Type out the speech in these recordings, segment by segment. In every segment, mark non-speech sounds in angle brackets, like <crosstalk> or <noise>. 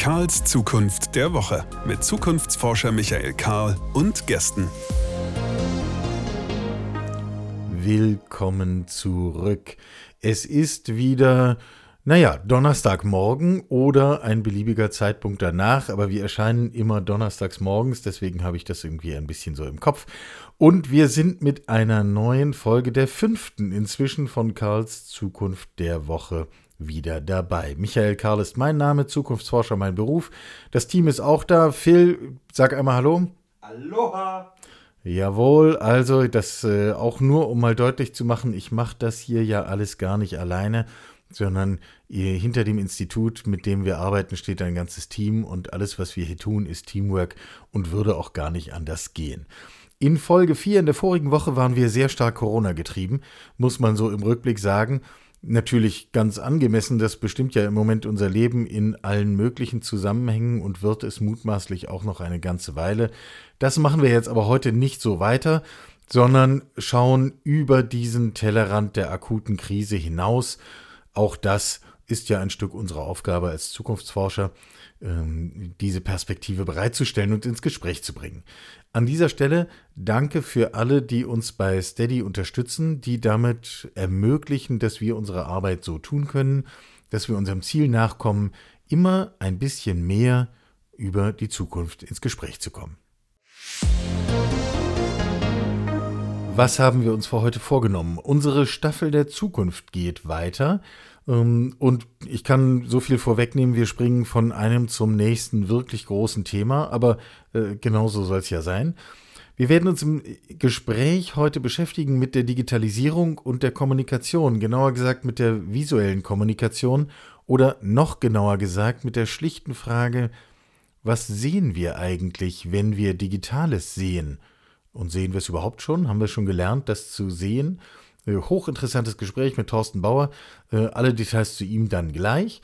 Karls Zukunft der Woche mit Zukunftsforscher Michael Karl und Gästen. Willkommen zurück. Es ist wieder, naja, Donnerstagmorgen oder ein beliebiger Zeitpunkt danach, aber wir erscheinen immer donnerstags morgens, deswegen habe ich das irgendwie ein bisschen so im Kopf. Und wir sind mit einer neuen Folge der fünften inzwischen von Karls Zukunft der Woche wieder dabei. Michael Karl ist mein Name, Zukunftsforscher mein Beruf. Das Team ist auch da. Phil, sag einmal Hallo. Aloha. Jawohl, also das äh, auch nur, um mal deutlich zu machen, ich mache das hier ja alles gar nicht alleine, sondern ihr, hinter dem Institut, mit dem wir arbeiten, steht ein ganzes Team und alles, was wir hier tun, ist Teamwork und würde auch gar nicht anders gehen. In Folge 4 in der vorigen Woche waren wir sehr stark Corona getrieben, muss man so im Rückblick sagen natürlich ganz angemessen. Das bestimmt ja im Moment unser Leben in allen möglichen Zusammenhängen und wird es mutmaßlich auch noch eine ganze Weile. Das machen wir jetzt aber heute nicht so weiter, sondern schauen über diesen Tellerrand der akuten Krise hinaus. Auch das ist ja ein Stück unserer Aufgabe als Zukunftsforscher, diese Perspektive bereitzustellen und ins Gespräch zu bringen. An dieser Stelle danke für alle, die uns bei Steady unterstützen, die damit ermöglichen, dass wir unsere Arbeit so tun können, dass wir unserem Ziel nachkommen, immer ein bisschen mehr über die Zukunft ins Gespräch zu kommen. Was haben wir uns für heute vorgenommen? Unsere Staffel der Zukunft geht weiter. Ähm, und ich kann so viel vorwegnehmen, wir springen von einem zum nächsten wirklich großen Thema, aber äh, genauso soll es ja sein. Wir werden uns im Gespräch heute beschäftigen mit der Digitalisierung und der Kommunikation, genauer gesagt mit der visuellen Kommunikation oder noch genauer gesagt mit der schlichten Frage, was sehen wir eigentlich, wenn wir Digitales sehen? Und sehen wir es überhaupt schon? Haben wir schon gelernt, das zu sehen? Äh, hochinteressantes Gespräch mit Thorsten Bauer. Äh, alle Details zu ihm dann gleich.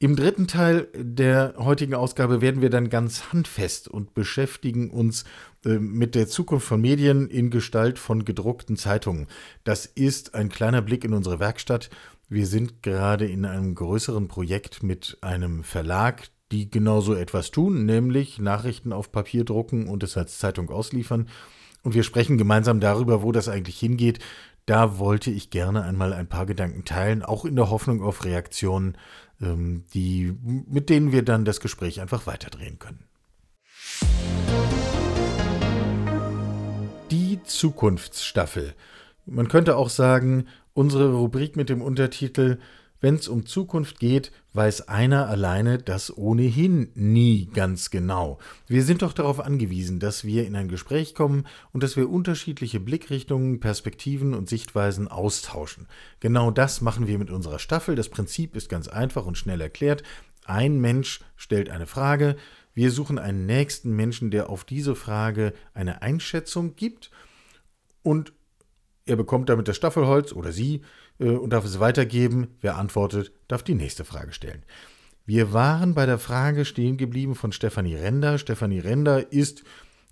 Im dritten Teil der heutigen Ausgabe werden wir dann ganz handfest und beschäftigen uns äh, mit der Zukunft von Medien in Gestalt von gedruckten Zeitungen. Das ist ein kleiner Blick in unsere Werkstatt. Wir sind gerade in einem größeren Projekt mit einem Verlag, die genauso etwas tun, nämlich Nachrichten auf Papier drucken und es als Zeitung ausliefern. Und wir sprechen gemeinsam darüber, wo das eigentlich hingeht. Da wollte ich gerne einmal ein paar Gedanken teilen, auch in der Hoffnung auf Reaktionen, ähm, die, mit denen wir dann das Gespräch einfach weiterdrehen können. Die Zukunftsstaffel. Man könnte auch sagen, unsere Rubrik mit dem Untertitel wenn es um Zukunft geht, weiß einer alleine das ohnehin nie ganz genau. Wir sind doch darauf angewiesen, dass wir in ein Gespräch kommen und dass wir unterschiedliche Blickrichtungen, Perspektiven und Sichtweisen austauschen. Genau das machen wir mit unserer Staffel. Das Prinzip ist ganz einfach und schnell erklärt. Ein Mensch stellt eine Frage, wir suchen einen nächsten Menschen, der auf diese Frage eine Einschätzung gibt und er bekommt damit das Staffelholz oder sie und darf es weitergeben. Wer antwortet, darf die nächste Frage stellen. Wir waren bei der Frage stehen geblieben von Stefanie Render. Stefanie Render ist,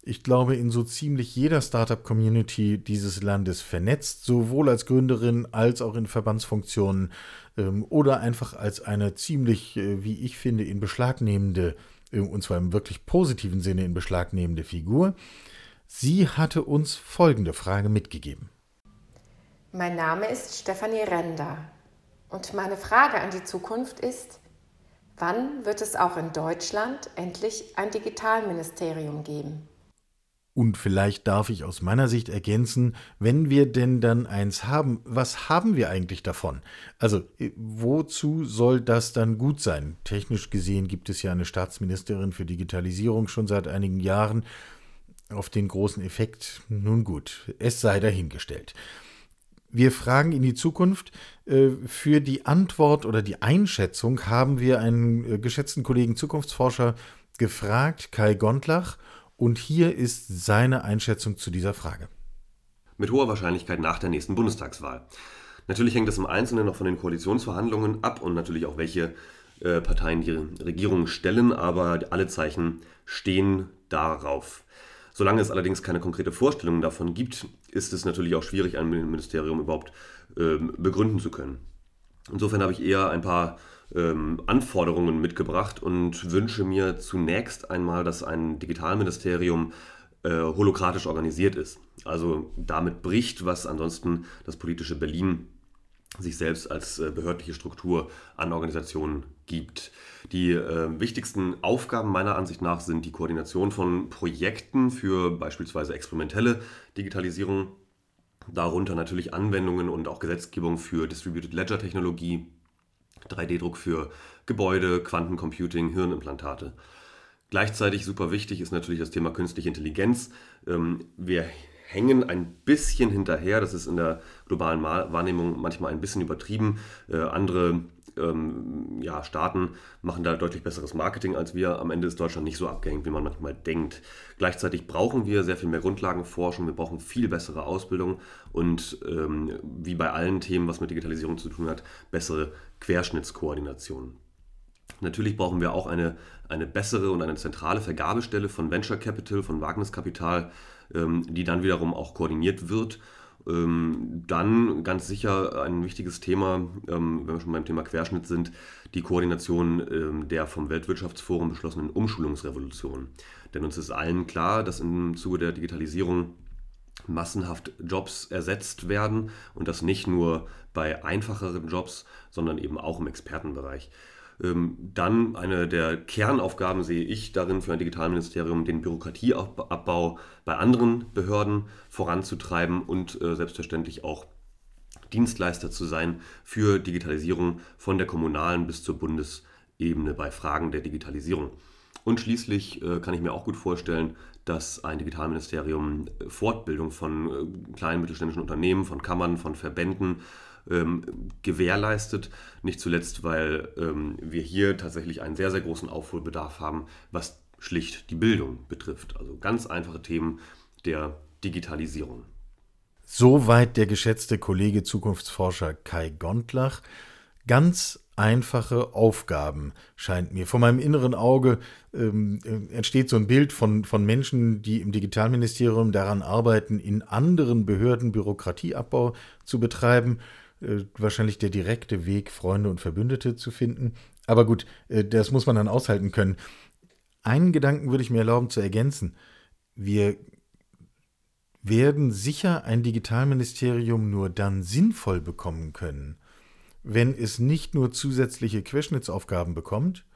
ich glaube, in so ziemlich jeder Startup-Community dieses Landes vernetzt, sowohl als Gründerin als auch in Verbandsfunktionen ähm, oder einfach als eine ziemlich, äh, wie ich finde, in beschlagnehmende, äh, und zwar im wirklich positiven Sinne in beschlagnehmende Figur. Sie hatte uns folgende Frage mitgegeben. Mein Name ist Stefanie Render und meine Frage an die Zukunft ist, wann wird es auch in Deutschland endlich ein Digitalministerium geben? Und vielleicht darf ich aus meiner Sicht ergänzen, wenn wir denn dann eins haben, was haben wir eigentlich davon? Also, äh, wozu soll das dann gut sein? Technisch gesehen gibt es ja eine Staatsministerin für Digitalisierung schon seit einigen Jahren. Auf den großen Effekt, nun gut, es sei dahingestellt. Wir fragen in die Zukunft. Äh, für die Antwort oder die Einschätzung haben wir einen äh, geschätzten Kollegen Zukunftsforscher gefragt, Kai Gondlach, und hier ist seine Einschätzung zu dieser Frage. Mit hoher Wahrscheinlichkeit nach der nächsten Bundestagswahl. Natürlich hängt das im Einzelnen noch von den Koalitionsverhandlungen ab und natürlich auch welche äh, Parteien die Regierung stellen, aber alle Zeichen stehen darauf. Solange es allerdings keine konkrete Vorstellung davon gibt, ist es natürlich auch schwierig, ein Ministerium überhaupt ähm, begründen zu können. Insofern habe ich eher ein paar ähm, Anforderungen mitgebracht und wünsche mir zunächst einmal, dass ein Digitalministerium äh, holokratisch organisiert ist. Also damit bricht, was ansonsten das politische Berlin sich selbst als äh, behördliche Struktur an Organisationen gibt. Die äh, wichtigsten Aufgaben meiner Ansicht nach sind die Koordination von Projekten für beispielsweise experimentelle Digitalisierung, darunter natürlich Anwendungen und auch Gesetzgebung für Distributed Ledger Technologie, 3D-Druck für Gebäude, Quantencomputing, Hirnimplantate. Gleichzeitig super wichtig ist natürlich das Thema künstliche Intelligenz. Ähm, wir hängen ein bisschen hinterher. Das ist in der globalen Wahrnehmung manchmal ein bisschen übertrieben. Äh, andere ähm, ja, Staaten machen da deutlich besseres Marketing als wir. Am Ende ist Deutschland nicht so abgehängt, wie man manchmal denkt. Gleichzeitig brauchen wir sehr viel mehr Grundlagenforschung, wir brauchen viel bessere Ausbildung und ähm, wie bei allen Themen, was mit Digitalisierung zu tun hat, bessere Querschnittskoordination. Natürlich brauchen wir auch eine, eine bessere und eine zentrale Vergabestelle von Venture Capital, von Wagniskapital, die dann wiederum auch koordiniert wird. Ähm, dann ganz sicher ein wichtiges Thema, ähm, wenn wir schon beim Thema Querschnitt sind, die Koordination der vom Weltwirtschaftsforum beschlossenen Umschulungsrevolution. Denn uns ist allen klar, dass im Zuge der Digitalisierung massenhaft Jobs ersetzt werden und das nicht nur bei einfacheren Jobs, sondern eben auch im Expertenbereich. Ähm, dann eine der Kernaufgaben sehe ich darin für ein Digitalministerium, den Bürokratieabbau bei anderen Behörden voranzutreiben und äh, selbstverständlich auch Dienstleister zu sein für Digitalisierung von der kommunalen bis zur Bundesebene bei Fragen der Digitalisierung. Und schließlich äh, kann ich mir auch gut vorstellen, dass ein Digitalministerium äh, Fortbildung von kleinen mittelständischen Unternehmen, von Kammern, von Verbänden ähm, gewährleistet. Nicht zuletzt, weil ähm, wir hier tatsächlich einen sehr, sehr großen Aufholbedarf haben, was schlicht die Bildung betrifft. Also ganz einfache Themen der Digitalisierung. Soweit der geschätzte Kollege Zukunftsforscher Kai Gondlach. Ganz einfache Aufgaben, scheint mir. Vor meinem inneren Auge ähm, äh, entsteht so ein Bild von, von Menschen, die im Digitalministerium daran arbeiten, in anderen Behörden Bürokratieabbau zu betreiben äh, wahrscheinlich der direkte Weg, Freunde und Verbündete zu finden. Aber gut, äh, das muss man dann aushalten können. Einen Gedanken würde ich mir erlauben zu ergänzen. Wir werden sicher ein Digitalministerium nur dann sinnvoll bekommen können, wenn es nicht nur zusätzliche Querschnittsaufgaben bekommt,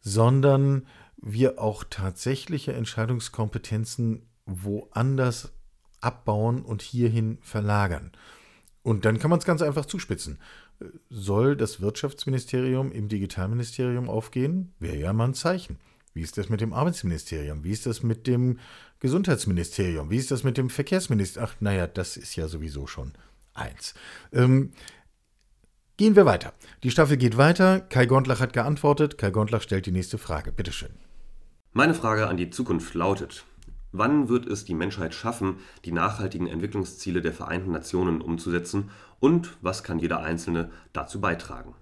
sondern wir auch tatsächliche Entscheidungskompetenzen woanders abbauen und hierhin verlagern. Und dann kann man es ganz einfach zuspitzen. Soll das Wirtschaftsministerium im Digitalministerium aufgehen? Wäre ja mal ein Zeichen. Wie ist das mit dem Arbeitsministerium? Wie ist das mit dem Gesundheitsministerium? Wie ist das mit dem Verkehrsministerium? Ach, naja, das ist ja sowieso schon eins. Ähm, gehen wir weiter. Die Staffel geht weiter. Kai Gondlach hat geantwortet. Kai Gondlach stellt die nächste Frage. Bitteschön. Meine Frage an die Zukunft lautet: Wann wird es die Menschheit schaffen, die nachhaltigen Entwicklungsziele der Vereinten Nationen umzusetzen und was kann jeder Einzelne dazu beitragen?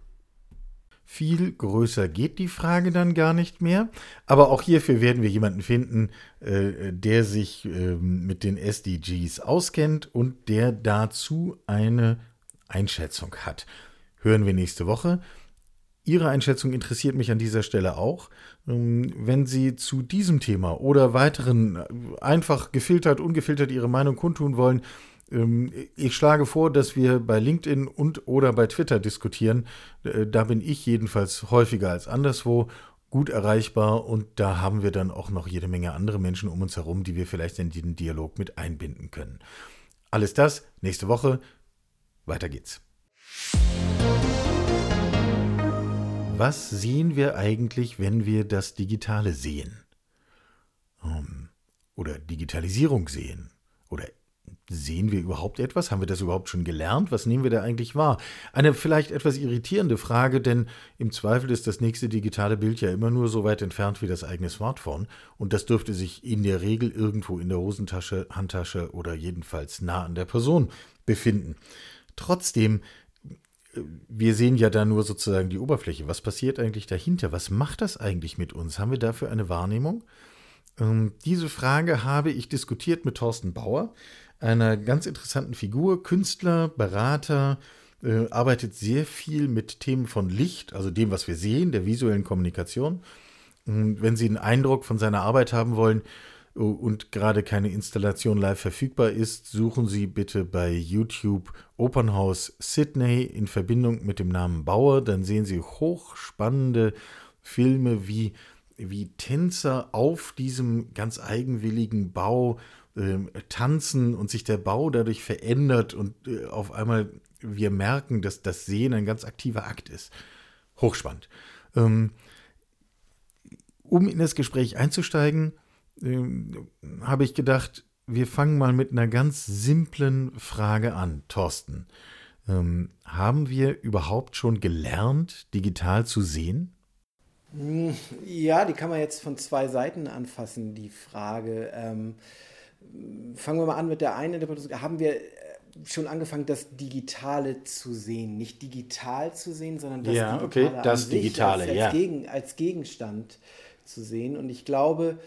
Viel größer geht die Frage dann gar nicht mehr. Aber auch hierfür werden wir jemanden finden, äh, der sich äh, mit den SDGs auskennt und der dazu eine Einschätzung hat. Hören wir nächste Woche. Ihre Einschätzung interessiert mich an dieser Stelle auch. Ähm, wenn Sie zu diesem Thema oder weiteren äh, einfach gefiltert, ungefiltert Ihre Meinung kundtun wollen, ähm, ich schlage vor, dass wir bei LinkedIn und oder bei Twitter diskutieren. Äh, da bin ich jedenfalls häufiger als anderswo gut erreichbar und da haben wir dann auch noch jede Menge andere Menschen um uns herum, die wir vielleicht in den Dialog mit einbinden können. Alles das nächste Woche. Weiter geht's. Was sehen wir eigentlich, wenn wir das Digitale sehen? Ähm, oder Digitalisierung sehen? Oder sehen wir überhaupt etwas? Haben wir das überhaupt schon gelernt? Was nehmen wir da eigentlich wahr? Eine vielleicht etwas irritierende Frage, denn im Zweifel ist das nächste digitale Bild ja immer nur so weit entfernt wie das eigene Smartphone und das dürfte sich in der Regel irgendwo in der Hosentasche, Handtasche oder jedenfalls nah an der Person befinden. Trotzdem wir sehen ja da nur sozusagen die Oberfläche. Was passiert eigentlich dahinter? Was macht das eigentlich mit uns? Haben wir dafür eine Wahrnehmung? Ähm, diese Frage habe ich diskutiert mit Thorsten Bauer, einer ganz interessanten Figur, Künstler, Berater, äh, arbeitet sehr viel mit Themen von Licht, also dem, was wir sehen, der visuellen Kommunikation. Und wenn Sie einen Eindruck von seiner Arbeit haben wollen und gerade keine Installation live verfügbar ist, suchen Sie bitte bei YouTube Opernhaus Sydney in Verbindung mit dem Namen Bauer. Dann sehen Sie hochspannende Filme wie wie Tänzer auf diesem ganz eigenwilligen Bau äh, tanzen und sich der Bau dadurch verändert und äh, auf einmal wir merken, dass das Sehen ein ganz aktiver Akt ist. Hochspannend. Ähm, um in das Gespräch einzusteigen, äh, habe ich gedacht, wir fangen mal mit einer ganz simplen Frage an, Thorsten. Ähm, haben wir überhaupt schon gelernt, digital zu sehen? Hm, ja, die kann man jetzt von zwei Seiten anfassen, die Frage. Ähm, fangen wir mal an mit der einen Interpretation. Haben wir schon angefangen, das Digitale zu sehen. Nicht digital zu sehen, sondern das ja, Digitale, okay, das Digitale als, als, ja. Gegen, als Gegenstand zu sehen. Und ich glaube,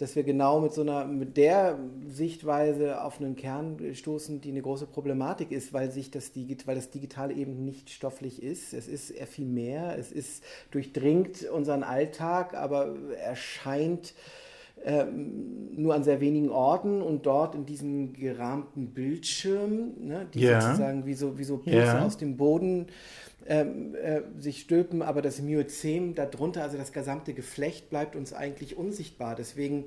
dass wir genau mit so einer, mit der Sichtweise auf einen Kern stoßen, die eine große Problematik ist, weil sich das, weil das Digitale eben nicht stofflich ist. Es ist eher viel mehr. Es ist durchdringt unseren Alltag, aber erscheint ähm, nur an sehr wenigen Orten und dort in diesem gerahmten Bildschirm, ne, die ja. sozusagen wie so, wie so Pilze Ja. aus dem Boden ähm, äh, sich stülpen, aber das Myozem darunter, also das gesamte Geflecht, bleibt uns eigentlich unsichtbar. Deswegen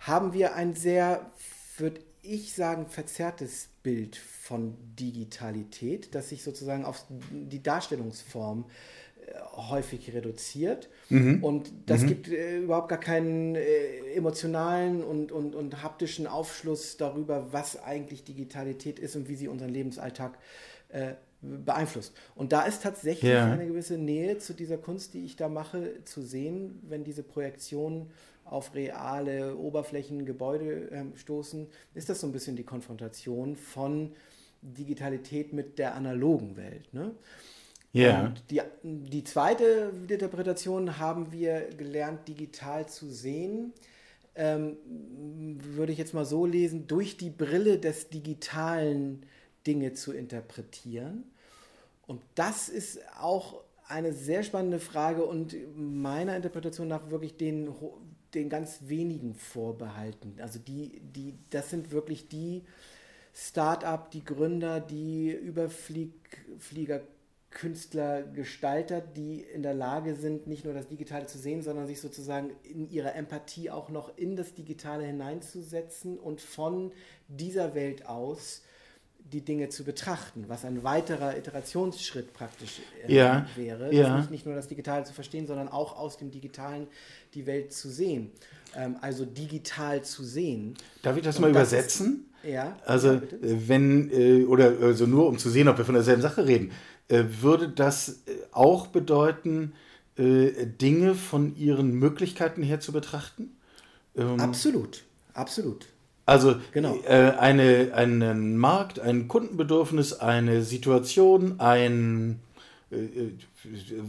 haben wir ein sehr, würde ich sagen, verzerrtes Bild von Digitalität, das sich sozusagen auf die Darstellungsform äh, häufig reduziert. Und das gibt äh, überhaupt gar keinen äh, emotionalen und, und, und haptischen Aufschluss darüber, was eigentlich Digitalität ist und wie sie unseren Lebensalltag äh, beeinflusst. Und da ist tatsächlich Ja. eine gewisse Nähe zu dieser Kunst, die ich da mache, zu sehen, wenn diese Projektionen auf reale Oberflächen, Gebäude ähm, stoßen, ist das so ein bisschen die Konfrontation von Digitalität mit der analogen Welt. Ne? Ja. Und die, die zweite Interpretation haben wir gelernt, digital zu sehen. Ähm, würde ich jetzt mal so lesen, durch die Brille des digitalen Dinge zu interpretieren. Und das ist auch eine sehr spannende Frage und meiner Interpretation nach wirklich den, den ganz wenigen vorbehalten. Also die, die, das sind wirklich die Start-up, die Gründer, die Überflieger, Künstler, Gestalter, die in der Lage sind, nicht nur das Digitale zu sehen, sondern sich sozusagen in ihrer Empathie auch noch in das Digitale hineinzusetzen und von dieser Welt aus die Dinge zu betrachten, was ein weiterer Iterationsschritt praktisch äh, Ja, wäre. ja. Nicht, nicht nur das Digitale zu verstehen, sondern auch aus dem Digitalen die Welt zu sehen. Ähm, also digital zu sehen. Darf ich das Und mal das übersetzen? Ja, Also, ja, wenn, äh, oder also nur um zu sehen, ob wir von derselben Sache reden, würde das äh, auch bedeuten, äh, Dinge von ihren Möglichkeiten her zu betrachten? Ähm, Absolut, absolut. Also Genau. äh, eine, einen Markt, ein Kundenbedürfnis, eine Situation, ein äh, äh,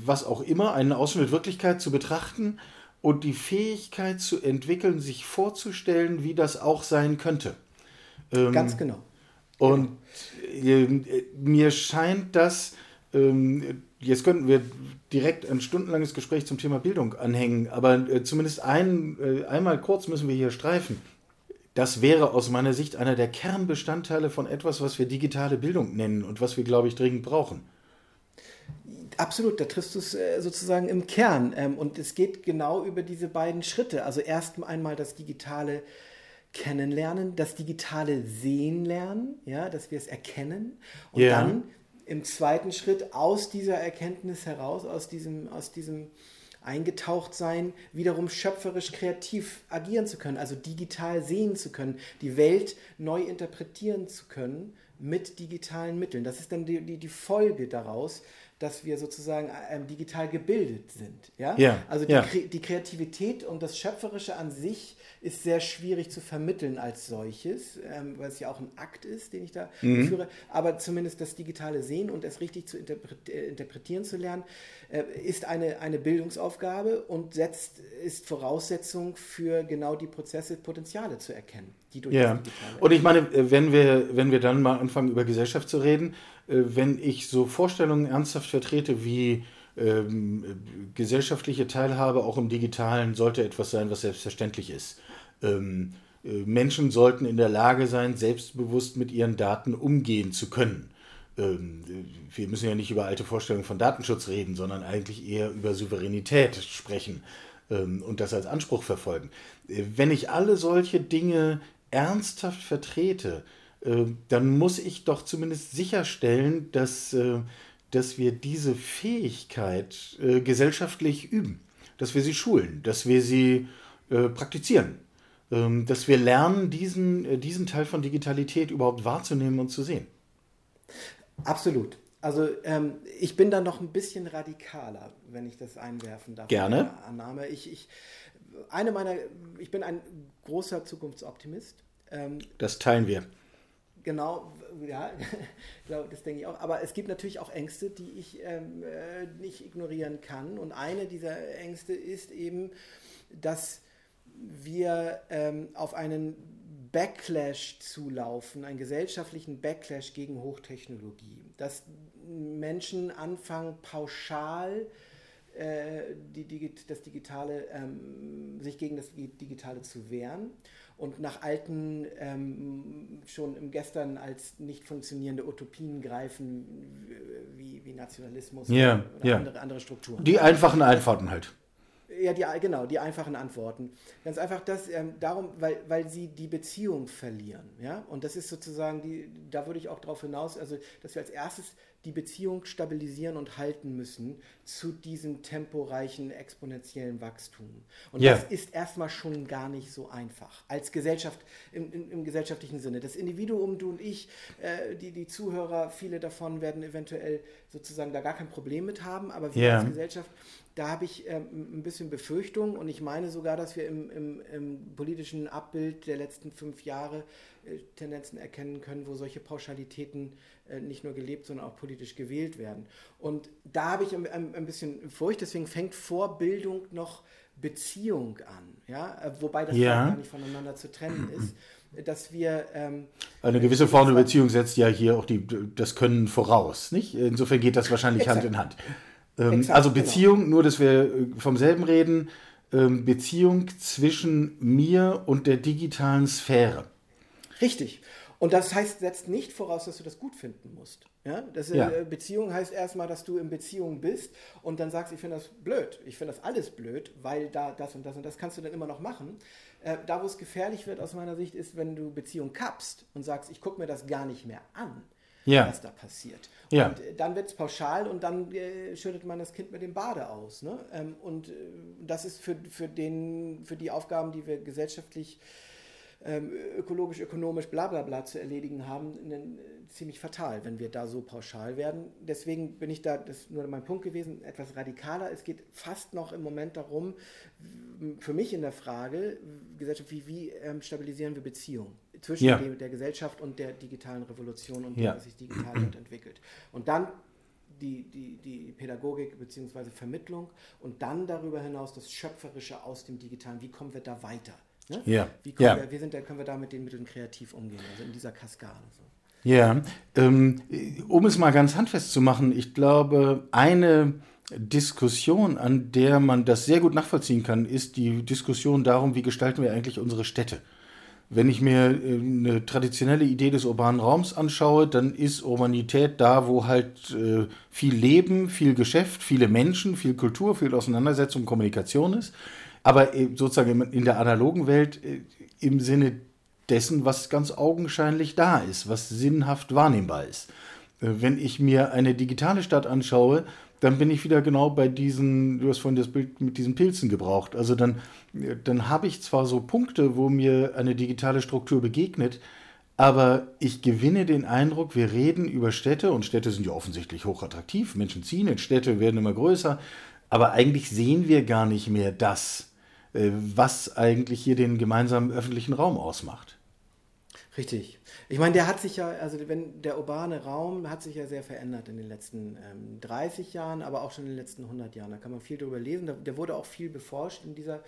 was auch immer, einen Ausschnitt Wirklichkeit zu betrachten und die Fähigkeit zu entwickeln, sich vorzustellen, wie das auch sein könnte. Ähm, Ganz genau. Und äh, mir scheint das, ähm, jetzt könnten wir direkt ein stundenlanges Gespräch zum Thema Bildung anhängen, aber äh, zumindest ein, äh, einmal kurz müssen wir hier streifen. Das wäre aus meiner Sicht einer der Kernbestandteile von etwas, was wir digitale Bildung nennen und was wir, glaube ich, dringend brauchen. Absolut, da triffst du es äh, sozusagen im Kern. Ähm, und es geht genau über diese beiden Schritte. Also erst einmal das digitale Kennenlernen, das digitale Sehen lernen, ja, dass wir es erkennen. Und Ja. dann im zweiten Schritt aus dieser Erkenntnis heraus, aus diesem, aus diesem Eingetauchtsein, wiederum schöpferisch kreativ agieren zu können, also digital sehen zu können, die Welt neu interpretieren zu können mit digitalen Mitteln. Das ist dann die, die, die Folge daraus, dass wir sozusagen ähm, digital gebildet sind. Ja? Ja, Also die. Kre die Kreativität und das Schöpferische an sich ist sehr schwierig zu vermitteln als solches, ähm, weil es ja auch ein Akt ist, den ich da Mhm. führe. Aber zumindest das digitale Sehen und es richtig zu interpret äh, interpretieren zu lernen, äh, ist eine, eine Bildungsaufgabe und setzt, ist Voraussetzung für genau die Prozesse, Potenziale zu erkennen. die durch ja. Und ich meine, äh, wenn wir, wenn wir dann mal anfangen, über Gesellschaft zu reden, äh, wenn ich so Vorstellungen ernsthaft vertrete wie ähm, gesellschaftliche Teilhabe auch im Digitalen sollte etwas sein, was selbstverständlich ist. Ähm, äh, Menschen sollten in der Lage sein, selbstbewusst mit ihren Daten umgehen zu können. Ähm, wir müssen ja nicht über alte Vorstellungen von Datenschutz reden, sondern eigentlich eher über Souveränität sprechen ähm, und das als Anspruch verfolgen. Äh, wenn ich alle solche Dinge ernsthaft vertrete, äh, dann muss ich doch zumindest sicherstellen, dass, dass wir diese Fähigkeit gesellschaftlich üben, dass wir sie schulen, dass wir sie praktizieren, dass wir lernen, diesen, diesen Teil von Digitalität überhaupt wahrzunehmen und zu sehen. Absolut. Also ähm, ich bin da noch ein bisschen radikaler, wenn ich das einwerfen darf. Gerne. Annahme. Ich, ich, eine meiner, ich bin ein großer Zukunftsoptimist. Ähm, das teilen wir. Genau, ja, <laughs> das denke ich auch. Aber es gibt natürlich auch Ängste, die ich ähm, äh, nicht ignorieren kann. Und eine dieser Ängste ist eben, dass wir ähm, auf einen Backlash zulaufen, einen gesellschaftlichen Backlash gegen Hochtechnologie. Dass Menschen anfangen, pauschal äh, die, das Digitale, ähm, sich gegen das Digitale zu wehren und nach alten, ähm, schon im Gestern als nicht funktionierende Utopien greifen, wie, wie Nationalismus yeah, oder yeah. Andere, andere Strukturen. Die einfachen Antworten halt. Ja, die, genau, die einfachen Antworten. Ganz einfach das, ähm, darum, weil, weil sie die Beziehung verlieren. Ja? Und das ist sozusagen, die, da würde ich auch darauf hinaus, also dass wir als erstes die Beziehung stabilisieren und halten müssen zu diesem temporeichen, exponentiellen Wachstum. Und ja. das ist erstmal schon gar nicht so einfach. Als Gesellschaft, im, im, im gesellschaftlichen Sinne. Das Individuum, du und ich, äh, die, die Zuhörer, viele davon werden eventuell sozusagen da gar kein Problem mit haben, aber wir ja. als Gesellschaft da habe ich ähm, ein bisschen Befürchtung und ich meine sogar, dass wir im, im, im politischen Abbild der letzten fünf Jahre Tendenzen erkennen können, wo solche Pauschalitäten äh, nicht nur gelebt, sondern auch politisch gewählt werden. Und da habe ich ein, bisschen Furcht, deswegen fängt Vorbildung noch Beziehung an, ja? Äh, wobei das ja. gar nicht voneinander zu trennen ist <clears throat> dass wir. Ähm, Eine gewisse Form der Beziehung setzt ja hier auch die, das Können voraus, nicht? Insofern geht das wahrscheinlich Exakt. Hand in Hand. Ähm, Exakt, also genau. Beziehung, genau. nur dass wir äh, vom selben reden, ähm, Beziehung zwischen mir und der digitalen Sphäre. Richtig. Und das heißt, setzt nicht voraus, dass du das gut finden musst. Ja? Das, ja. Äh, Beziehung heißt erstmal, dass du in Beziehung bist und dann sagst, ich finde das blöd. Ich finde das alles blöd, weil da das und das und das kannst du dann immer noch machen. Äh, da, wo es gefährlich wird aus meiner Sicht, ist, wenn du Beziehung kappst und sagst, ich gucke mir das gar nicht mehr an ja. was da passiert. Ja. Und äh, dann wird es pauschal und dann äh, schüttet man das Kind mit dem Bade aus. Ne? Ähm, und äh, das ist für, für, den, für die Aufgaben, die wir gesellschaftlich ähm, ökologisch, ökonomisch, bla bla bla zu erledigen haben, äh, ziemlich fatal, wenn wir da so pauschal werden. Deswegen bin ich da, das ist nur mein Punkt gewesen, etwas radikaler. Es geht fast noch im Moment darum, für mich in der Frage, Gesellschaft, wie, wie ähm, stabilisieren wir Beziehungen zwischen ja. der Gesellschaft und der digitalen Revolution und ja. was sich digital entwickelt. Und dann die, die, die Pädagogik bzw. Vermittlung und dann darüber hinaus das Schöpferische aus dem Digitalen. Wie kommen wir da weiter? Ne? Ja. Wie ja. Wir, wie sind, können wir da mit den Mitteln kreativ umgehen, also in dieser Kaskade. So. Ja, ähm, um es mal ganz handfest zu machen, ich glaube, eine Diskussion, an der man das sehr gut nachvollziehen kann, ist die Diskussion darum, wie gestalten wir eigentlich unsere Städte. Wenn ich mir äh, eine traditionelle Idee des urbanen Raums anschaue, dann ist Urbanität da, wo halt äh, viel Leben, viel Geschäft, viele Menschen, viel Kultur, viel Auseinandersetzung, Kommunikation ist aber äh, sozusagen in der analogen Welt äh, im Sinne dessen, was ganz augenscheinlich da ist, was sinnhaft wahrnehmbar ist. Äh, wenn ich mir eine digitale Stadt anschaue, dann bin ich wieder genau bei diesen, du hast vorhin das Bild mit diesen Pilzen gebraucht. Also dann, dann habe ich zwar so Punkte, wo mir eine digitale Struktur begegnet, aber ich gewinne den Eindruck, wir reden über Städte und Städte sind ja offensichtlich hochattraktiv. Menschen ziehen in Städte, werden immer größer. Aber eigentlich sehen wir gar nicht mehr das, was eigentlich hier den gemeinsamen öffentlichen Raum ausmacht. Richtig. Ich meine, der hat sich ja, also wenn der urbane Raum hat sich ja sehr verändert in den letzten ähm, 30 Jahren, aber auch schon in den letzten 100 Jahren. Da kann man viel drüber lesen. Da, der wurde auch viel beforscht in dieser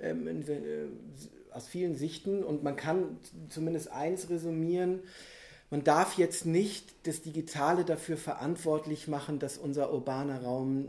ähm, in, äh, aus vielen Sichten und man kann zumindest eins resümieren, man darf jetzt nicht das Digitale dafür verantwortlich machen, dass unser urbaner Raum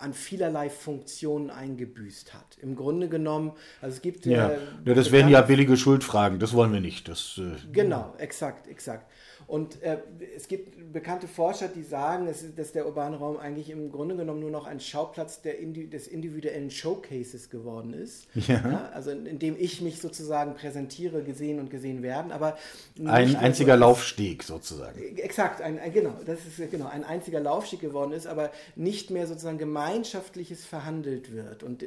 an vielerlei Funktionen eingebüßt hat. Im Grunde genommen, also es gibt. Ja, äh, ja das wären ja billige Schuldfragen, das wollen wir nicht. Das, äh, genau, exakt, exakt. Und äh, es gibt bekannte Forscher, die sagen, dass, dass, der urbane Raum eigentlich im Grunde genommen nur noch ein Schauplatz der Indi des individuellen Showcases geworden ist. Ja. ja. also in, in, dem ich mich sozusagen präsentiere, gesehen und gesehen werden. Aber ein einziger so, Laufsteg sozusagen. Exakt, ein, ein, genau, das ist genau ein einziger Laufsteg geworden ist, aber nicht mehr sozusagen gemeinschaftliches verhandelt wird und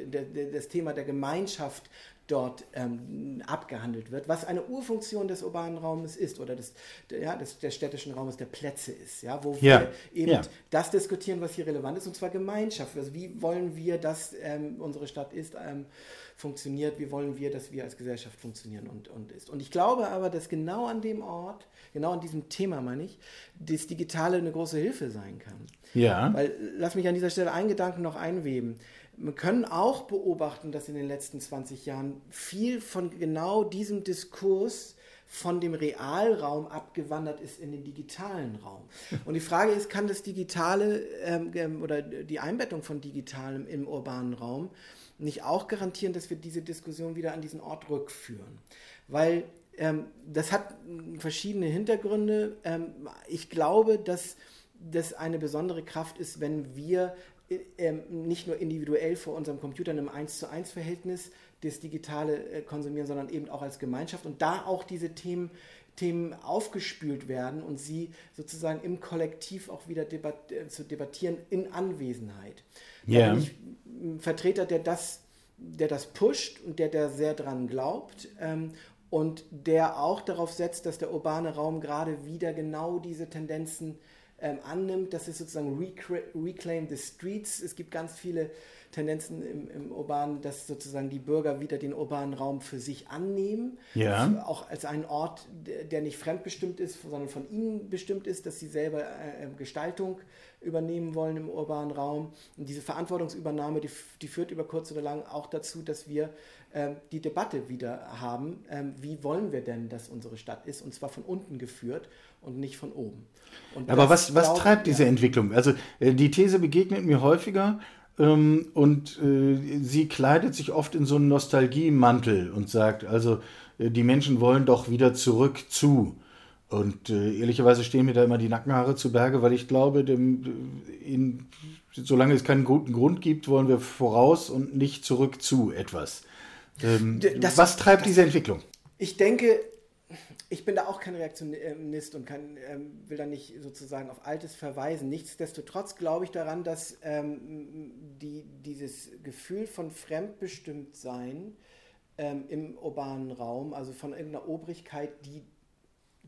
das Thema der Gemeinschaft dort ähm, abgehandelt wird, was eine Urfunktion des urbanen Raumes ist oder des, ja, des, des städtischen Raumes der Plätze ist, ja, wo ja. wir eben ja. das diskutieren, was hier relevant ist, und zwar Gemeinschaft. Also wie wollen wir, dass ähm, unsere Stadt ist, ähm, funktioniert, wie wollen wir, dass wir als Gesellschaft funktionieren und, und ist. Und ich glaube aber, dass genau an dem Ort, genau an diesem Thema meine ich, das Digitale eine große Hilfe sein kann. Ja. Weil, lass mich an dieser Stelle einen Gedanken noch einweben. Wir können auch beobachten, dass in den letzten 20 Jahren viel von genau diesem Diskurs von dem Realraum abgewandert ist in den digitalen Raum. <laughs> Und die Frage ist, kann das Digitale ähm, ähm, oder die Einbettung von Digitalem im urbanen Raum nicht auch garantieren, dass wir diese Diskussion wieder an diesen Ort rückführen? Weil ähm, das hat verschiedene Hintergründe. Ähm, ich glaube, dass das eine besondere Kraft ist, wenn wir nicht nur individuell vor unserem Computer in einem 1 zu 1 Verhältnis das Digitale äh, konsumieren, sondern eben auch als Gemeinschaft und da auch diese Themen, Themen aufgespült werden und sie sozusagen im Kollektiv auch wieder debat äh, zu debattieren in Anwesenheit. Yeah. Da bin ich ein Vertreter, der das, der das pusht und der da sehr dran glaubt ähm, und der auch darauf setzt, dass der urbane Raum gerade wieder genau diese Tendenzen ähm, annimmt. Das ist sozusagen Reclaim the Streets. Es gibt ganz viele Tendenzen im, im, Urbanen, dass sozusagen die Bürger wieder den urbanen Raum für sich annehmen. Ja. Auch als einen Ort, der nicht fremdbestimmt ist, sondern von ihnen bestimmt ist, dass sie selber äh, ähm, Gestaltung übernehmen wollen im urbanen Raum. Und diese Verantwortungsübernahme, die, die führt über kurz oder lang auch dazu, dass wir die Debatte wieder haben, ähm, wie wollen wir denn, dass unsere Stadt ist, und zwar von unten geführt und nicht von oben. Und Aber was, was treibt diese ja. Entwicklung? Also äh, die These begegnet mir häufiger ähm, und äh, sie kleidet sich oft in so einen Nostalgiemantel und sagt, also äh, die Menschen wollen doch wieder zurück zu. Und äh, ehrlicherweise stehen mir da immer die Nackenhaare zu Berge, weil ich glaube, dem, in, solange es keinen guten Grund gibt, wollen wir voraus und nicht zurück zu etwas. Ähm, das, was treibt das, diese Entwicklung? Ich denke, ich bin da auch kein Reaktionist und kann, ähm, will da nicht sozusagen auf Altes verweisen. Nichtsdestotrotz glaube ich daran, dass ähm, die, dieses Gefühl von Fremdbestimmtsein ähm, im urbanen Raum, also von irgendeiner Obrigkeit, die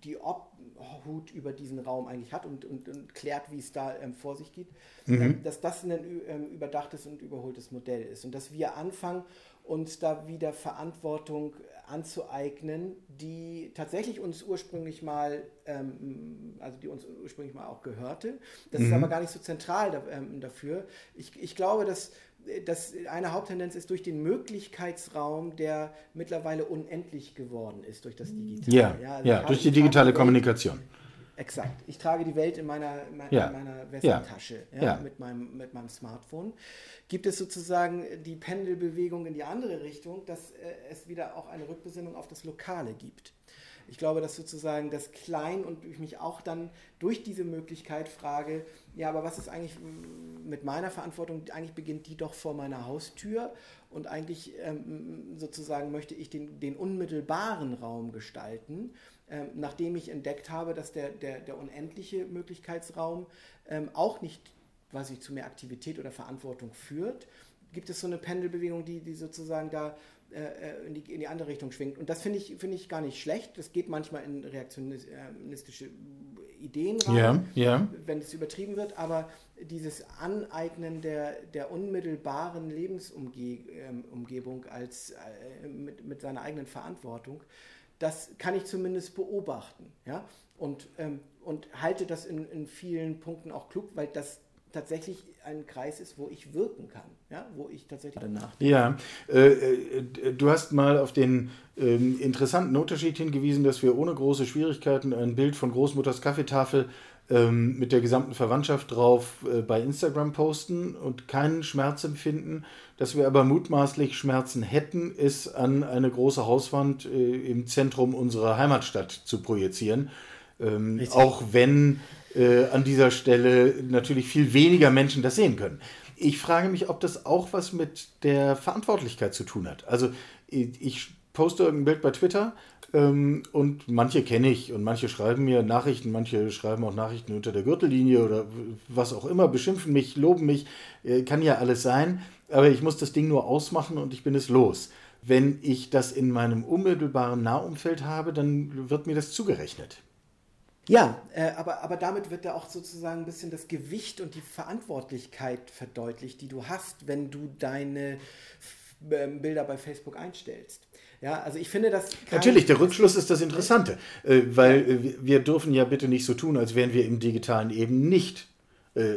die Obhut über diesen Raum eigentlich hat und, und, und klärt, wie es da ähm, vor sich geht, mhm. ähm, dass das ein ähm, überdachtes und überholtes Modell ist und dass wir anfangen, uns da wieder Verantwortung anzueignen, die tatsächlich uns ursprünglich mal, ähm, also die uns ursprünglich mal auch gehörte. Das mhm. ist aber gar nicht so zentral da, ähm, dafür. Ich, ich glaube, dass das eine Haupttendenz ist durch den Möglichkeitsraum, der mittlerweile unendlich geworden ist durch das Digitale. Ja, ja, also ja durch die digitale Kommunikation. Exakt. Ich trage die Welt in meiner, in ja. meiner Westentasche ja. ja. Mit, meinem, mit meinem Smartphone. Gibt es sozusagen die Pendelbewegung in die andere Richtung, dass äh, es wieder auch eine Rückbesinnung auf das Lokale gibt. Ich glaube, dass sozusagen das Klein und ich mich auch dann durch diese Möglichkeit frage, ja, aber was ist eigentlich mit meiner Verantwortung? Eigentlich beginnt die doch vor meiner Haustür und eigentlich ähm, sozusagen möchte ich den, den unmittelbaren Raum gestalten ähm, nachdem ich entdeckt habe, dass der, der, der unendliche Möglichkeitsraum ähm, auch nicht quasi zu mehr Aktivität oder Verantwortung führt, gibt es so eine Pendelbewegung, die, die sozusagen da äh, äh in, die, in die andere Richtung schwingt. Und das finde ich, find ich gar nicht schlecht. Das geht manchmal in reaktionistische Ideen rein, yeah, yeah. wenn es übertrieben wird, aber dieses Aneignen der, der unmittelbaren Lebensumgebung ähm, als, äh, mit, mit seiner eigenen Verantwortung, das kann ich zumindest beobachten. Ja? Und, ähm, und halte das in, in vielen Punkten auch klug, weil das tatsächlich ein Kreis ist, wo ich wirken kann, ja, wo ich tatsächlich danach. Ja, äh, äh, du hast mal auf den äh, interessanten Unterschied hingewiesen, dass wir ohne große Schwierigkeiten ein Bild von Großmutters Kaffeetafel ähm, mit der gesamten Verwandtschaft drauf äh, bei Instagram posten und keinen Schmerz empfinden. Dass wir aber mutmaßlich Schmerzen hätten, ist an eine große Hauswand äh, im Zentrum unserer Heimatstadt zu projizieren. Ähm, auch wenn äh, an dieser Stelle natürlich viel weniger Menschen das sehen können. Ich frage mich, ob das auch was mit der Verantwortlichkeit zu tun hat. Also ich poste irgendein Bild bei Twitter ähm, und manche kenne ich und manche schreiben mir Nachrichten, manche schreiben auch Nachrichten unter der Gürtellinie oder was auch immer, beschimpfen mich, loben mich, äh, kann ja alles sein, aber ich muss das Ding nur ausmachen und ich bin es los. Wenn ich das in meinem unmittelbaren Nahumfeld habe, dann wird mir das zugerechnet. Ja, äh, aber, aber damit wird da auch sozusagen ein bisschen das Gewicht und die Verantwortlichkeit verdeutlicht, die du hast, wenn du deine äh, Bilder bei Facebook einstellst. Ja, also ich finde das. Natürlich, der Rückschluss ist das Interessante, äh, weil äh, wir dürfen ja bitte nicht so tun, als wären wir im Digitalen eben nicht äh,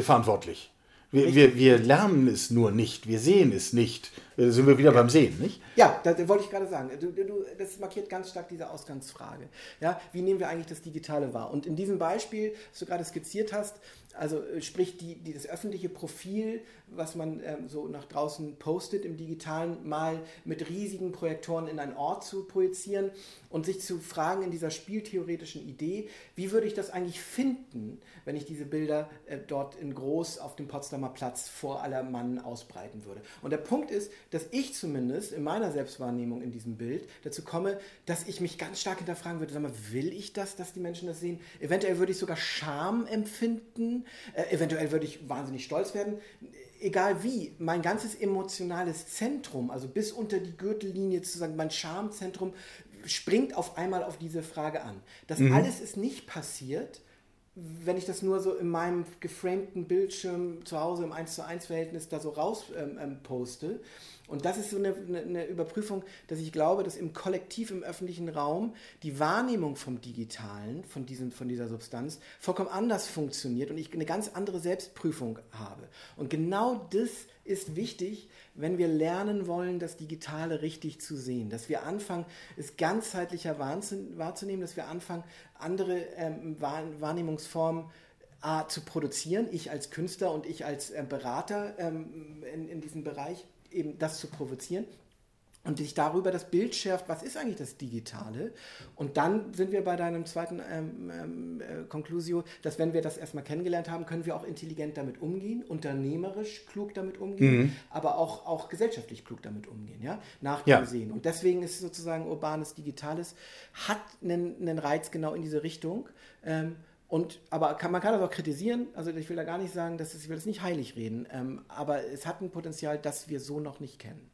verantwortlich. Wir, wir, wir, lernen es nur nicht, wir sehen es nicht. Da sind wir wieder ja. beim Sehen, nicht? Ja, das wollte ich gerade sagen. Du, du, das markiert ganz stark diese Ausgangsfrage. Ja, wie nehmen wir eigentlich das Digitale wahr? Und in diesem Beispiel, das du gerade skizziert hast, also äh, sprich die, die, das öffentliche Profil, was man ähm, so nach draußen postet im digitalen, mal mit riesigen Projektoren in einen Ort zu projizieren und sich zu fragen in dieser spieltheoretischen Idee, wie würde ich das eigentlich finden, wenn ich diese Bilder äh, dort in groß auf dem Potsdamer Platz vor aller Mann ausbreiten würde. Und der Punkt ist, dass ich zumindest in meiner Selbstwahrnehmung in diesem Bild dazu komme, dass ich mich ganz stark hinterfragen würde, sag mal, will ich das, dass die Menschen das sehen? Eventuell würde ich sogar Scham empfinden äh, eventuell würde ich wahnsinnig stolz werden. Egal wie, mein ganzes emotionales Zentrum, also bis unter die Gürtellinie zu sagen, mein Schamzentrum springt auf einmal auf diese Frage an. Das mhm. alles ist nicht passiert, wenn ich das nur so in meinem geframten Bildschirm zu Hause im 1 zu 1 Verhältnis da so raus ähm, ähm, poste, und das ist so eine, eine, Überprüfung, dass ich glaube, dass im Kollektiv, im öffentlichen Raum die Wahrnehmung vom Digitalen, von, diesem, von dieser Substanz, vollkommen anders funktioniert und ich eine ganz andere Selbstprüfung habe. Und genau das ist wichtig, wenn wir lernen wollen, das Digitale richtig zu sehen, dass wir anfangen, es ganzheitlicher wahrzunehmen, dass wir anfangen, andere ähm, Wahrnehmungsformen A, zu produzieren, ich als Künstler und ich als äh, Berater ähm, in, in diesem Bereich eben das zu provozieren und sich darüber das Bild schärft, was ist eigentlich das Digitale? Und dann sind wir bei deinem zweiten ähm, ähm, äh, Conclusio, dass wenn wir das erstmal kennengelernt haben, können wir auch intelligent damit umgehen, unternehmerisch klug damit umgehen, mhm. aber auch, auch gesellschaftlich klug damit umgehen, ja, nach dem ja. Sehen. Und deswegen ist sozusagen urbanes Digitales, hat einen, einen Reiz genau in diese Richtung. Ähm, und, aber kann, man kann das auch kritisieren. Also ich will da gar nicht sagen, dass es, ich will das nicht heilig reden. Ähm, aber es hat ein Potenzial, das wir so noch nicht kennen.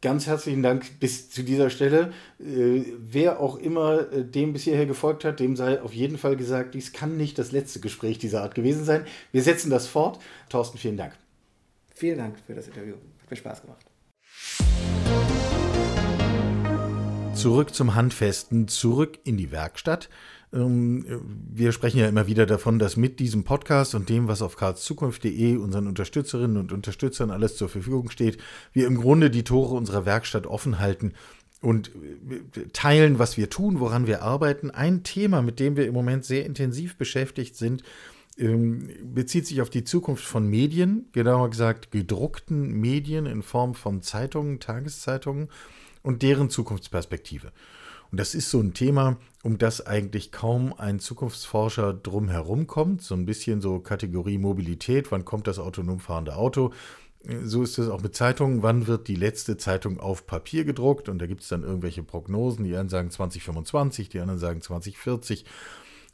Ganz herzlichen Dank bis zu dieser Stelle. Äh, wer auch immer äh, dem bis hierher gefolgt hat, dem sei auf jeden Fall gesagt, dies kann nicht das letzte Gespräch dieser Art gewesen sein. Wir setzen das fort. Thorsten, vielen Dank. Vielen Dank für das Interview. Hat mir Spaß gemacht. Zurück zum Handfesten, zurück in die Werkstatt. Ähm, wir sprechen ja immer wieder davon, dass mit diesem Podcast und dem, was auf karlszukunft.de unseren Unterstützerinnen und Unterstützern alles zur Verfügung steht, wir im Grunde die Tore unserer Werkstatt offen halten und äh, teilen, was wir tun, woran wir arbeiten. Ein Thema, mit dem wir im Moment sehr intensiv beschäftigt sind, ähm, bezieht sich auf die Zukunft von Medien, genauer gesagt gedruckten Medien in Form von Zeitungen, Tageszeitungen und deren Zukunftsperspektive. Und das ist so ein Thema, um das eigentlich kaum ein Zukunftsforscher drumherum kommt. So ein bisschen so Kategorie Mobilität, wann kommt das autonom fahrende Auto? So ist es auch mit Zeitungen. Wann wird die letzte Zeitung auf Papier gedruckt? Und da gibt es dann irgendwelche Prognosen. Die einen sagen 2025, die anderen sagen 2040.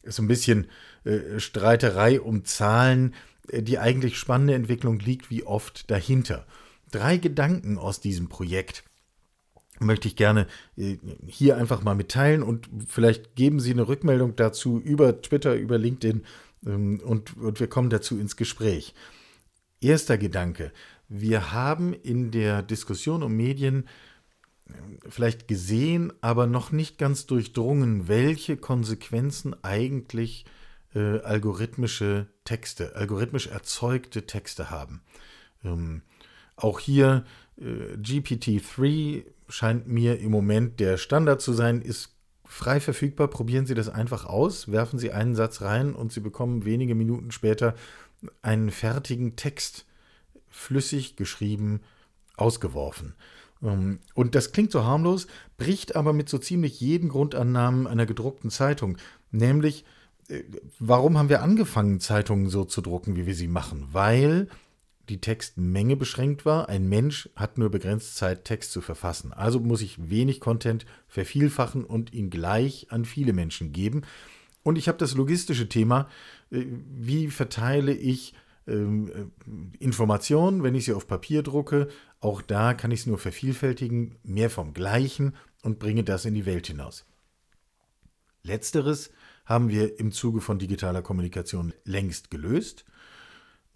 Ist so ein bisschen äh, Streiterei um Zahlen. Die eigentlich spannende Entwicklung liegt wie oft dahinter. Drei Gedanken aus diesem Projekt möchte ich gerne äh, hier einfach mal mitteilen und vielleicht geben Sie eine Rückmeldung dazu über Twitter, über LinkedIn ähm, und, und wir kommen dazu ins Gespräch. Erster Gedanke. Wir haben in der Diskussion um Medien äh, vielleicht gesehen, aber noch nicht ganz durchdrungen, welche Konsequenzen eigentlich äh, algorithmische Texte, algorithmisch erzeugte Texte haben. Ähm, auch hier äh, GPT-3 scheint mir im Moment der Standard zu sein, ist frei verfügbar. Probieren Sie das einfach aus, werfen Sie einen Satz rein und Sie bekommen wenige Minuten später einen fertigen Text, flüssig geschrieben, ausgeworfen. Ähm, und das klingt so harmlos, bricht aber mit so ziemlich jeden Grundannahmen einer gedruckten Zeitung. Nämlich, äh, warum haben wir angefangen, Zeitungen so zu drucken, wie wir sie machen? Weil die Textmenge beschränkt war. Ein Mensch hat nur begrenzt Zeit, Text zu verfassen. Also muss ich wenig Content vervielfachen und ihn gleich an viele Menschen geben. Und ich habe das logistische Thema, äh, wie verteile ich ähm, äh, Informationen, wenn ich sie auf Papier drucke. Auch da kann ich es nur vervielfältigen, mehr vom Gleichen und bringe das in die Welt hinaus. Letzteres haben wir im Zuge von digitaler Kommunikation längst gelöst.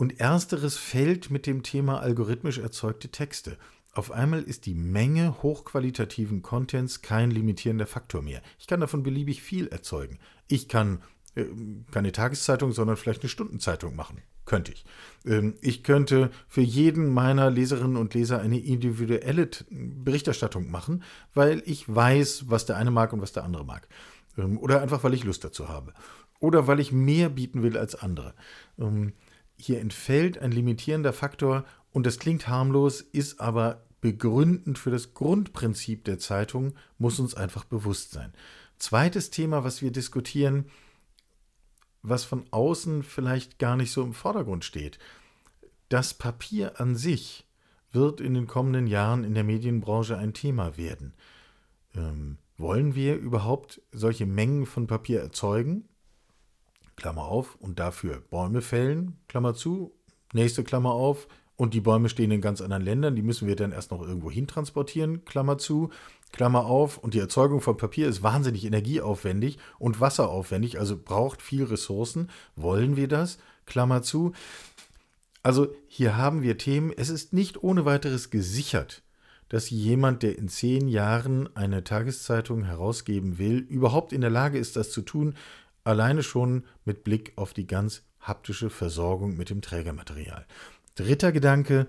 Und ersteres fällt mit dem Thema algorithmisch erzeugte Texte. Auf einmal ist die Menge hochqualitativen Contents kein limitierender Faktor mehr. Ich kann davon beliebig viel erzeugen. Ich kann äh, keine Tageszeitung, sondern vielleicht eine Stundenzeitung machen. Könnte ich. Ähm, ich könnte für jeden meiner Leserinnen und Leser eine individuelle Berichterstattung machen, weil ich weiß, was der eine mag und was der andere mag. Ähm, oder einfach, weil ich Lust dazu habe. Oder weil ich mehr bieten will als andere. Ähm, hier entfällt ein limitierender Faktor und das klingt harmlos, ist aber begründend für das Grundprinzip der Zeitung, muss uns einfach bewusst sein. Zweites Thema, was wir diskutieren, was von außen vielleicht gar nicht so im Vordergrund steht. Das Papier an sich wird in den kommenden Jahren in der Medienbranche ein Thema werden. Ähm, wollen wir überhaupt solche Mengen von Papier erzeugen? Klammer auf, und dafür Bäume fällen, Klammer zu, nächste Klammer auf, und die Bäume stehen in ganz anderen Ländern, die müssen wir dann erst noch irgendwo hin transportieren, Klammer zu, Klammer auf, und die Erzeugung von Papier ist wahnsinnig energieaufwendig und wasseraufwendig, also braucht viel Ressourcen. Wollen wir das? Klammer zu. Also hier haben wir Themen, es ist nicht ohne weiteres gesichert, dass jemand, der in zehn Jahren eine Tageszeitung herausgeben will, überhaupt in der Lage ist, das zu tun, Alleine schon mit Blick auf die ganz haptische Versorgung mit dem Trägermaterial. Dritter Gedanke,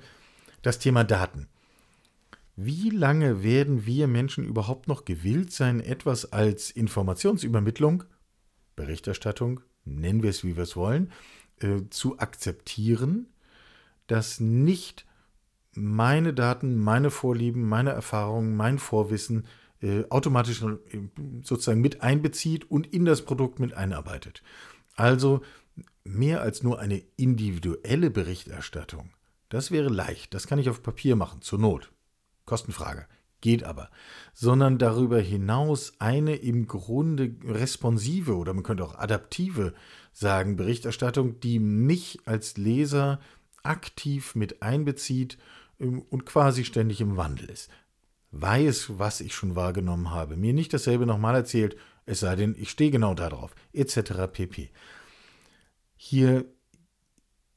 das Thema Daten. Wie lange werden wir Menschen überhaupt noch gewillt sein, etwas als Informationsübermittlung, Berichterstattung, nennen wir es wie wir es wollen, äh, zu akzeptieren, dass nicht meine Daten, meine Vorlieben, meine Erfahrungen, mein Vorwissen äh, automatisch sozusagen mit einbezieht und in das Produkt mit einarbeitet. Also mehr als nur eine individuelle Berichterstattung. Das wäre leicht, das kann ich auf Papier machen, zur Not. Kostenfrage, geht aber. Sondern darüber hinaus eine im Grunde responsive oder man könnte auch adaptive sagen, Berichterstattung, die mich als Leser aktiv mit einbezieht ähm, und quasi ständig im Wandel ist weiß, was ich schon wahrgenommen habe, mir nicht dasselbe nochmal erzählt, es sei denn, ich stehe genau darauf, etc. pp. Hier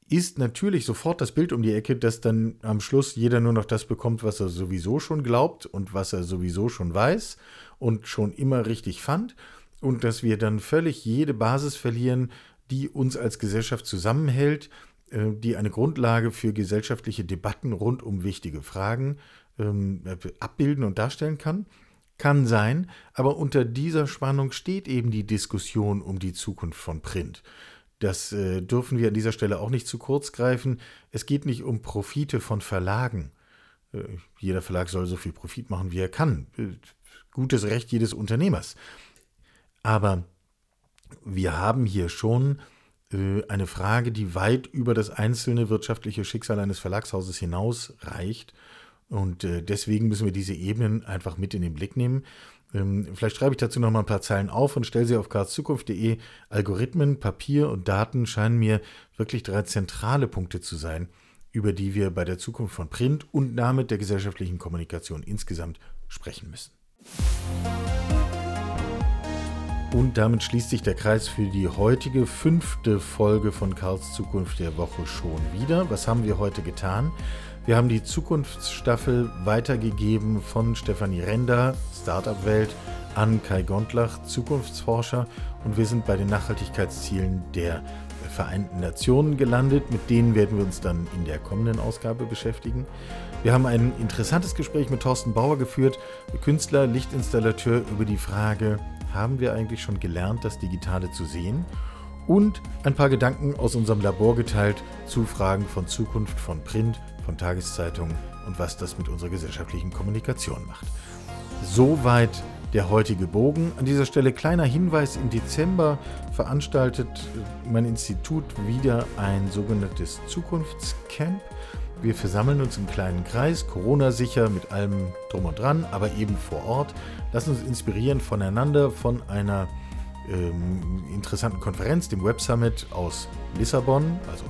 ist natürlich sofort das Bild um die Ecke, dass dann am Schluss jeder nur noch das bekommt, was er sowieso schon glaubt und was er sowieso schon weiß und schon immer richtig fand und dass wir dann völlig jede Basis verlieren, die uns als Gesellschaft zusammenhält, äh, die eine Grundlage für gesellschaftliche Debatten rund um wichtige Fragen ähm, abbilden und darstellen kann. Kann sein, aber unter dieser Spannung steht eben die Diskussion um die Zukunft von Print. Das äh, dürfen wir an dieser Stelle auch nicht zu kurz greifen. Es geht nicht um Profite von Verlagen. Äh, jeder Verlag soll so viel Profit machen, wie er kann. Äh, gutes Recht jedes Unternehmers. Aber wir haben hier schon äh, eine Frage, die weit über das einzelne wirtschaftliche Schicksal eines Verlagshauses hinaus reicht und äh, deswegen müssen wir diese Ebenen einfach mit in den Blick nehmen. Ähm, vielleicht schreibe ich dazu noch mal ein paar Zeilen auf und stelle sie auf karlszukunft.de. Algorithmen, Papier und Daten scheinen mir wirklich drei zentrale Punkte zu sein, über die wir bei der Zukunft von Print und damit der gesellschaftlichen Kommunikation insgesamt sprechen müssen. Und damit schließt sich der Kreis für die heutige fünfte Folge von Karls Zukunft der Woche schon wieder. Was haben wir heute getan? Wir haben die Zukunftsstaffel weitergegeben von Stefanie Render, Startup Welt, an Kai Gondlach, Zukunftsforscher, und wir sind bei den Nachhaltigkeitszielen der Vereinten Nationen gelandet. Mit denen werden wir uns dann in der kommenden Ausgabe beschäftigen. Wir haben ein interessantes Gespräch mit Thorsten Bauer geführt, Künstler, Lichtinstallateur, über die Frage, haben wir eigentlich schon gelernt, das Digitale zu sehen? Und ein paar Gedanken aus unserem Labor geteilt zu Fragen von Zukunft von Print, von Tageszeitungen und was das mit unserer gesellschaftlichen Kommunikation macht. Soweit der heutige Bogen. An dieser Stelle kleiner Hinweis, im Dezember veranstaltet mein Institut wieder ein sogenanntes Zukunftscamp. Wir versammeln uns im kleinen Kreis, Corona-sicher, mit allem drum und dran, aber eben vor Ort. Lassen uns inspirieren voneinander, von einer ähm, interessanten Konferenz, dem Web Summit aus Lissabon, also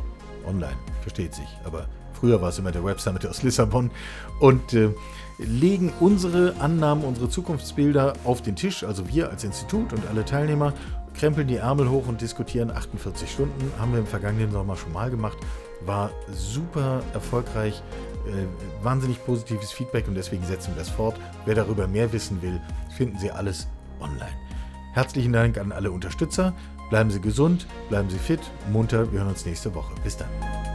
online, versteht sich, aber früher war es immer der Web Summit aus Lissabon. Und äh, legen unsere Annahmen, unsere Zukunftsbilder auf den Tisch, also wir als Institut und alle Teilnehmer, krempeln die Ärmel hoch und diskutieren 48 Stunden. Haben wir im vergangenen Sommer schon mal gemacht. War super erfolgreich, äh, wahnsinnig positives Feedback und deswegen setzen wir das fort. Wer darüber mehr wissen will, finden Sie alles online. Herzlichen Dank an alle Unterstützer. Bleiben Sie gesund, bleiben Sie fit, munter. Wir hören uns nächste Woche. Bis dann.